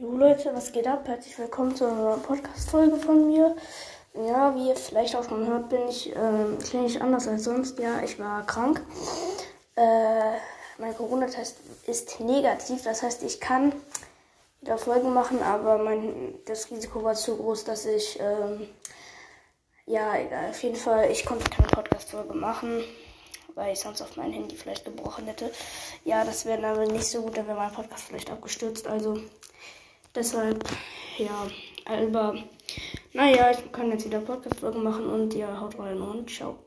Jo Leute, was geht ab? Herzlich willkommen zu einer Podcast-Folge von mir. Ja, wie ihr vielleicht auch schon hört, bin ich ähm, klinisch anders als sonst. Ja, ich war krank. Äh, mein Corona-Test ist negativ, das heißt, ich kann wieder Folgen machen, aber mein, das Risiko war zu groß, dass ich, ähm, ja, egal, auf jeden Fall, ich konnte keine Podcast-Folge machen weil ich sonst auf mein Handy vielleicht gebrochen hätte. Ja, das wäre aber nicht so gut, dann wäre mein Podcast vielleicht abgestürzt. Also Deshalb, ja, aber naja, ich kann jetzt wieder Podcast-Folgen machen und ja, haut rein und ciao.